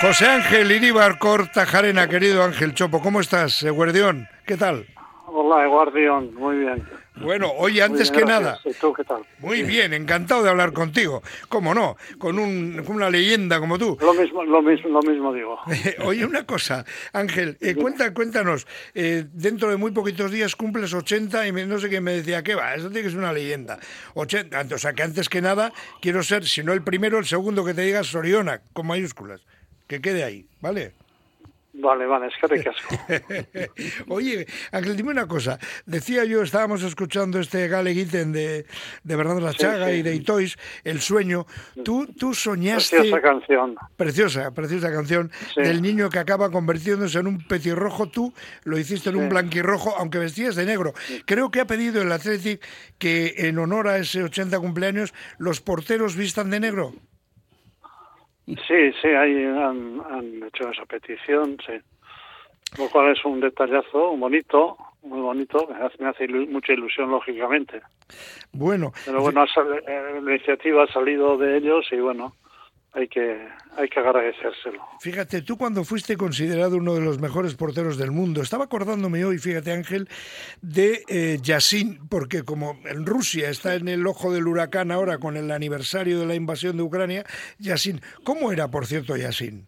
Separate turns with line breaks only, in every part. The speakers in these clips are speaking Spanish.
José Ángel Iríbar Cortajarena, querido Ángel Chopo, ¿cómo estás, eh, Guardión? ¿Qué tal?
Hola, Guardión, muy bien.
Bueno, oye, antes que nada.
¿Y tú qué tal?
Muy bien, encantado de hablar contigo. ¿Cómo no? Con, un, con una leyenda como tú.
Lo mismo, lo mismo, lo mismo digo.
oye, una cosa, Ángel, eh, cuenta, cuéntanos. Eh, dentro de muy poquitos días cumples 80 y no sé quién me decía, ¿qué va? Eso tiene que ser una leyenda. 80, o sea, que antes que nada quiero ser, si no el primero, el segundo que te digas Soriona, con mayúsculas. Que quede ahí, ¿vale?
Vale, vale, es que te casco.
Oye, Ángel, dime una cosa. Decía yo, estábamos escuchando este Gale Gitten de, de Bernardo La Chaga y de Itois, El sueño. Tú, tú soñaste...
Preciosa canción.
Preciosa, preciosa canción del niño que acaba convirtiéndose en un petirrojo. Tú lo hiciste en un blanquirrojo, aunque vestías de negro. Creo que ha pedido el Athletic que en honor a ese 80 cumpleaños los porteros vistan de negro.
Sí, sí, ahí han, han hecho esa petición, sí. Lo cual es un detallazo bonito, muy bonito, me hace, me hace mucha ilusión, lógicamente.
Bueno.
Pero bueno, eh, la iniciativa ha salido de ellos y bueno, hay que, hay que agradecérselo.
Fíjate, tú cuando fuiste considerado uno de los mejores porteros del mundo, estaba acordándome hoy, fíjate Ángel, de eh, Yassin, porque como en Rusia está en el ojo del huracán ahora con el aniversario de la invasión de Ucrania, Yassin, ¿cómo era, por cierto, Yassin?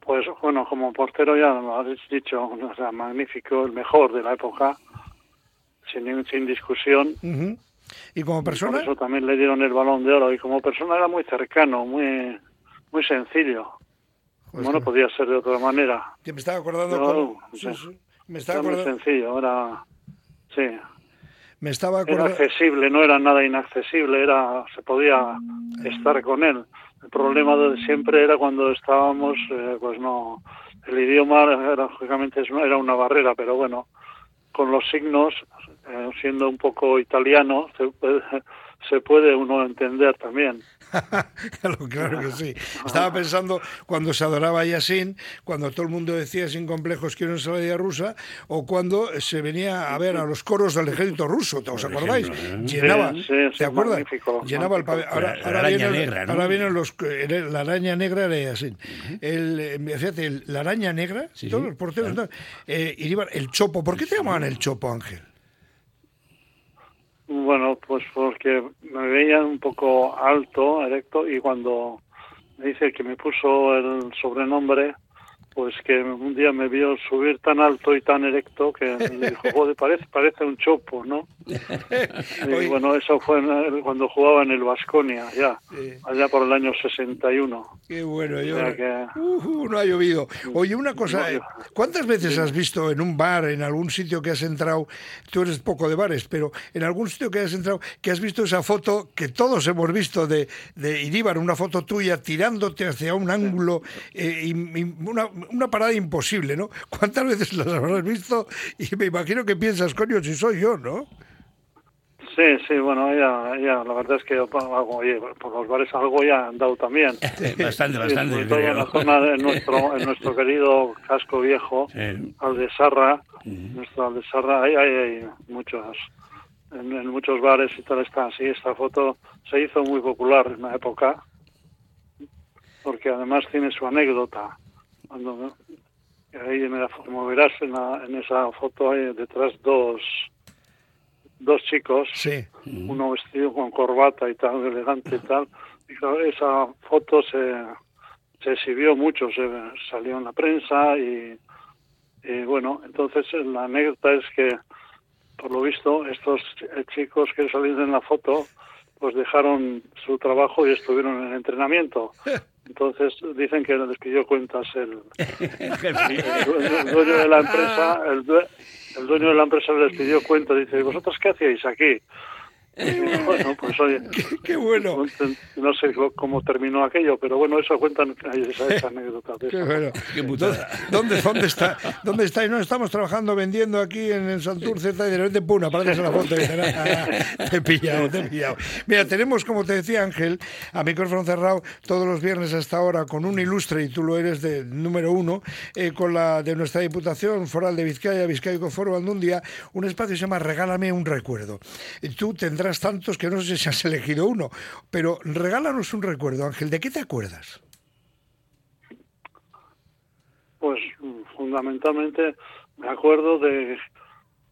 Pues bueno, como portero ya lo habéis dicho, o sea, magnífico, el mejor de la época, sin, sin discusión.
¿Y como persona?
por eso también le dieron el balón de oro. Y como persona era muy cercano, muy, muy sencillo. bueno, podía ser de otra manera.
me estaba acordando.
Me estaba era muy sencillo, era. Sí.
Me estaba
acordando... Era accesible, no era nada inaccesible, era se podía estar con él. El problema de siempre era cuando estábamos, eh, pues no. El idioma, era, lógicamente, era una barrera, pero bueno, con los signos eh, siendo un poco italiano, se puede, se puede uno entender también.
claro, que sí. Estaba pensando cuando se adoraba a Yassin, cuando todo el mundo decía sin complejos quiero una ensalada rusa, o cuando se venía a ver a los coros del ejército ruso, ¿os acordáis?
¿eh?
Llenaba,
¿te acuerdas?
Llenaba el Ahora, ahora, vienen, negra, ¿no? ahora vienen los... La araña negra era Yassin. el, eh, la araña negra, todos los porteros... Eh, el chopo, ¿por qué te llamaban el chopo, Ángel?
Bueno, pues porque me veían un poco alto, erecto, y cuando me dice que me puso el sobrenombre, pues que un día me vio subir tan alto y tan erecto que me dijo, joder, parece, parece un chopo, ¿no? y bueno, eso fue cuando jugaba en el Vasconia, ya, allá por el año 61.
Qué bueno, yo... Que... Uh, no ha llovido. Oye, una cosa, eh, ¿cuántas veces has visto en un bar, en algún sitio que has entrado, tú eres poco de bares, pero en algún sitio que has entrado, que has visto esa foto que todos hemos visto de, de Iríbar, una foto tuya tirándote hacia un ángulo eh, y una una parada imposible, ¿no? ¿Cuántas veces las habrás visto? Y me imagino que piensas, coño, si soy yo, ¿no?
Sí, sí, bueno, ya, ya, la verdad es que oye, por los bares algo ya han dado también.
bastante, bastante.
todo en la zona de nuestro, en nuestro querido casco viejo, Aldesarra, nuestro Aldesarra, hay, hay, hay muchos, en, muchos bares y tal está así. Esta foto se hizo muy popular en la época, porque además tiene su anécdota cuando ahí como verás en, en esa foto hay detrás dos dos chicos uno vestido con corbata y tal elegante y tal. Y esa foto se se exhibió mucho se salió en la prensa y, y bueno entonces la anécdota es que por lo visto estos chicos que salieron en la foto pues dejaron su trabajo y estuvieron en entrenamiento Entonces dicen que les pidió cuentas el, el, dueño de la empresa, el, el, dueño de la empresa les pidió cuentas. Dice, ¿vosotros qué hacíais aquí? Bueno, pues oye,
qué, bueno.
No sé cómo terminó aquello, pero bueno, eso cuentan esa, esa anécdota.
qué bueno. ¿Dónde, ¿Dónde está? ¿Dónde está? no estamos trabajando, vendiendo aquí en el Santurce, y de repente, pum, aparece la foto. te he pillado, te he pillado. Mira, tenemos, como te decía Ángel, a micrófono cerrado todos los viernes hasta ahora con un ilustre, y tú lo eres de número uno, eh, con la de nuestra Diputación Foral de Vizcaya, Vizcaya Foro Andundia, un espacio que se llama Regálame un recuerdo. Tú tendrás tantos que no sé si has elegido uno, pero regálanos un recuerdo, Ángel, ¿de qué te acuerdas?
Pues fundamentalmente me acuerdo de,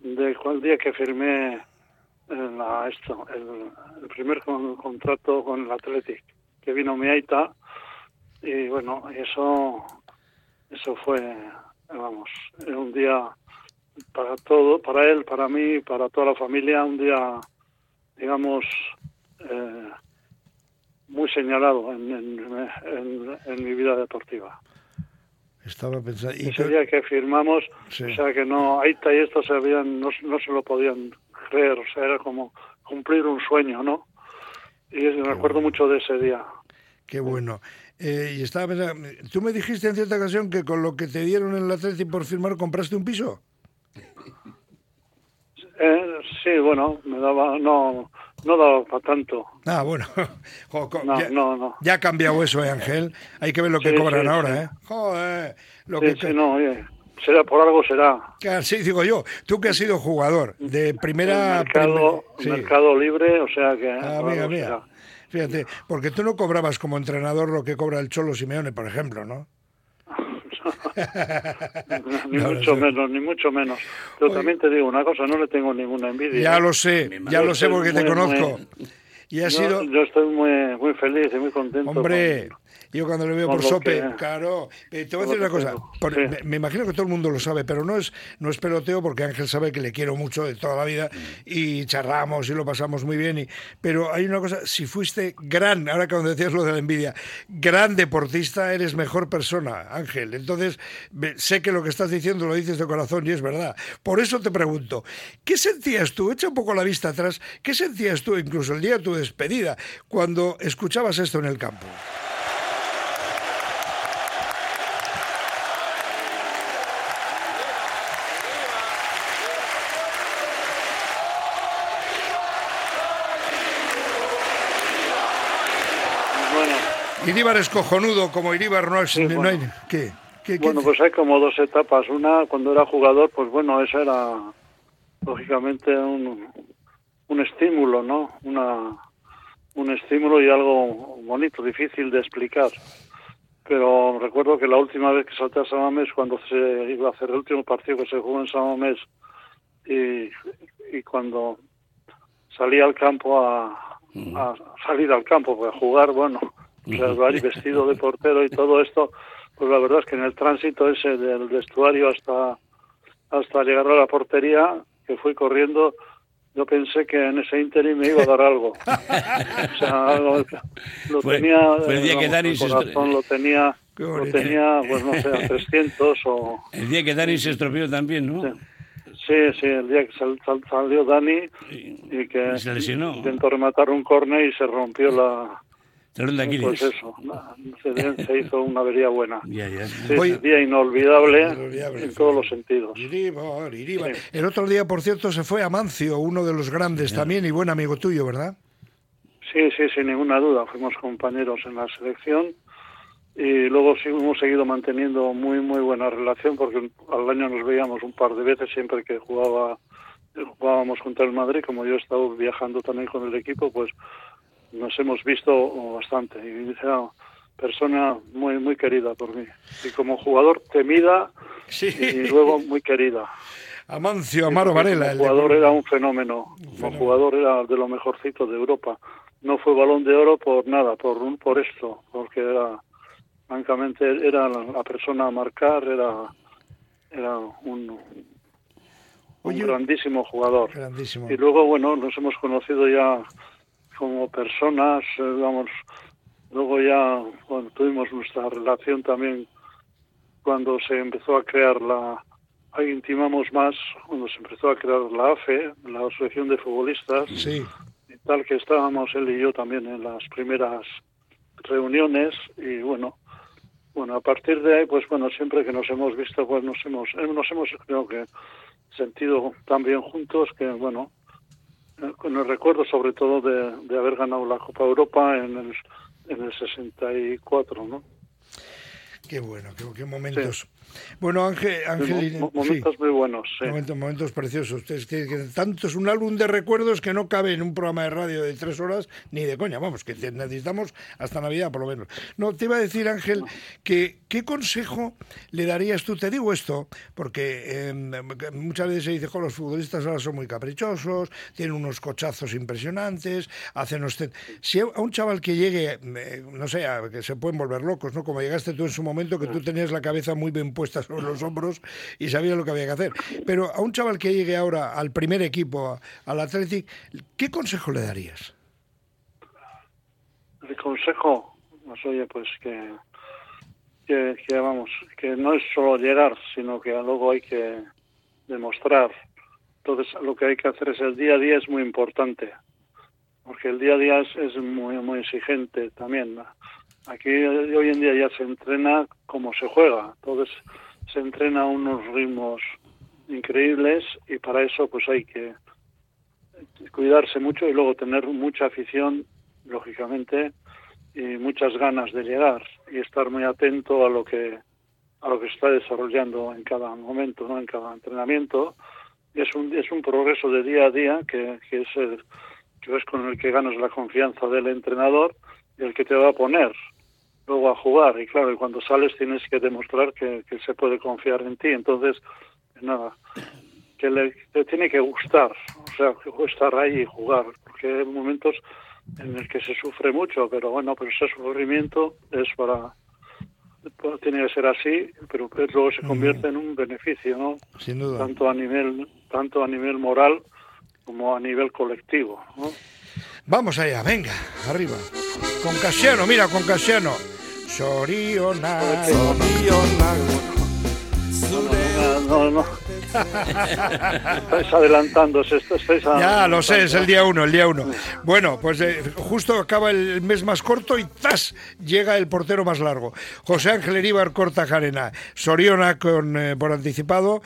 de cuál día que firmé la, esto, el, primer contrato con el Athletic, que vino mi Aita, y bueno, eso, eso fue, vamos, un día para todo, para él, para mí, para toda la familia, un día, digamos, eh, muy señalado en, en, mi vida deportiva.
Estaba pensando.
¿y Ese día que firmamos, o sea que no, Aita y esto se habían, no, no se lo podían creer, o sea, era como cumplir un sueño, ¿no? Y me acuerdo mucho de ese día.
Qué bueno. Eh, y estaba pensando, tú me dijiste en cierta ocasión que con lo que te dieron en la Atleti por firmar compraste un piso.
Eh, sí, bueno, me daba, no, no daba para tanto.
Ah, bueno.
no,
ya,
no, no.
Ya ha cambiado eso, ¿eh, Ángel. Hay que ver lo que cobran ahora, ¿eh?
Joder. Lo que... no, oye, será por algo será.
sí, digo yo, tú que has sido jugador de primera...
mercado, mercado libre, o sea que...
Ah, mira, mira. Fíjate, porque tú no cobrabas como entrenador lo que cobra el Cholo Simeone, por ejemplo, ¿no?
ni mucho menos, ni mucho menos. Pero también te digo una cosa, no le tengo ninguna envidia.
Ya lo sé, ya lo sé porque te conozco.
y ha sido... Yo estoy muy, muy feliz y muy contento.
Hombre, yo cuando le veo por sope, claro, eh, te voy a decir una cosa, me, imagino que todo el mundo lo sabe, pero no es, no es peloteo porque Ángel sabe que le quiero mucho de toda la vida y charramos y lo pasamos muy bien, y, pero hay una cosa, si fuiste gran, ahora cuando decías lo de la envidia, gran deportista, eres mejor persona, Ángel. Entonces, sé que lo que estás diciendo lo dices de corazón y es verdad. Por eso te pregunto, ¿qué sentías tú? Echa un poco la vista atrás, ¿qué sentías tú incluso el día de tu despedida cuando escuchabas esto en el campo? Iríbar es cojonudo, como Iríbar no, es, no hay... ¿qué?
bueno, pues hay como dos etapas. Una, cuando era jugador, pues bueno, eso era lógicamente un, un estímulo, ¿no? Una, un estímulo y algo bonito, difícil de explicar. Pero recuerdo que la última vez que salté a Samamés, cuando se iba a hacer el último partido que se jugó en Samamés, y, y cuando salí al campo a, a salir al campo, pues a jugar, bueno, y vestido de portero y todo esto, pues la verdad es que en el tránsito ese del vestuario hasta, hasta llegar a la portería, que fui corriendo, yo pensé que en ese interim me iba a dar algo. o sea, lo tenía,
el día que Dani
se corazón lo tenía, lo tenía, pues no sé, a 300 o...
El día que Dani se estropeó también, ¿no?
Sí, sí, el día que salió Dani y que intentó rematar un córner y se rompió la, pues eso, se, hizo una avería buena. Ya, día inolvidable, en todos los sentidos.
El otro día, por cierto, se fue Amancio, uno de los grandes también y buen amigo tuyo, ¿verdad?
Sí, sí, sin ninguna duda. Fuimos compañeros en la selección y luego sí hemos seguido manteniendo muy, muy buena relación porque al año nos veíamos un par de veces siempre que jugaba jugábamos contra el Madrid, como yo he estado viajando también con el equipo, pues nos hemos visto bastante. Y es una persona muy muy querida por mí. Y como jugador temida y luego muy querida
Amancio Amaro Varela
el jugador era un fenómeno. Como jugador era de lo mejorcito de Europa. No fue balón de oro por nada por por esto porque era francamente era la, persona a marcar era era un un grandísimo jugador.
Grandísimo.
Y luego, bueno, nos hemos conocido ya como personas, eh, vamos, luego ya cuando tuvimos nuestra relación también cuando se empezó a crear la ahí intimamos más cuando se empezó a crear la AFE, la Asociación de Futbolistas,
sí.
y tal que estábamos él y yo también en las primeras reuniones y bueno, bueno, a partir de ahí pues bueno, siempre que nos hemos visto pues nos hemos eh, nos hemos creo que sentido tan bien juntos que bueno, con el recuerdo sobre todo de, haber ganado la Copa Europa en el, en el 64, ¿no?
Qué bueno, qué, qué momentos. Bueno, Ángel, Ángel
momentos muy buenos, sí.
Momentos, momentos preciosos. Es que, tanto es un álbum de recuerdos que no cabe en un programa de radio de tres horas ni de coña. Vamos, que necesitamos hasta Navidad por lo menos. No, te iba a decir, Ángel, que qué consejo le darías tú. Te digo esto porque em, muchas veces se dice que los futbolistas ahora son muy caprichosos, tienen unos cochazos impresionantes, hacen usted. Si a un chaval que llegue, eh, no sé, que se pueden volver locos, ¿no? Como llegaste tú en su momento, que tú tenías la cabeza muy bien puesta sobre los hombros y sabías lo que había que hacer. Pero a un chaval que llegue ahora al primer equipo, al Athletic, ¿qué consejo le darías?
El consejo, pues pues que, que, vamos, que no es solo llegar, sino que luego hay que demostrar. Entonces, lo que hay que hacer es el día a día es muy importante, porque el día a día es, es muy, muy exigente también. Aquí hoy en día ya se entrena como se juega, entonces se entrena a unos ritmos increíbles y para eso pues hay que cuidarse mucho y luego tener mucha afición, lógicamente, y muchas ganas de llegar y estar muy atento a lo que a lo que se está desarrollando en cada momento, ¿no? en cada entrenamiento. Es un es un progreso de día a día que, que es el que es con el que ganas la confianza del entrenador y el que te va a poner luego a jugar. Y claro, y cuando sales tienes que demostrar que, se puede confiar en ti. Entonces, nada, que le, tiene que gustar, o sea, estar ahí y jugar, porque hay momentos en el que se sufre mucho, pero bueno, pero ese sufrimiento es para tiene que ser así, pero luego se convierte en un beneficio, ¿no?
Sin duda.
Tanto a nivel tanto a nivel moral como a nivel colectivo, ¿no?
Vamos allá, venga, arriba. Con Casiano, mira, con Casiano. Sorionak. Sorionak.
No, no, no. estáis adelantándose, estáis
Ya, lo sé, es el día uno, el día uno. Bueno, pues eh, justo acaba el mes más corto y ¡tas! llega el portero más largo. José Ángel Eríbar corta Jarena. Soriona con, eh, por anticipado,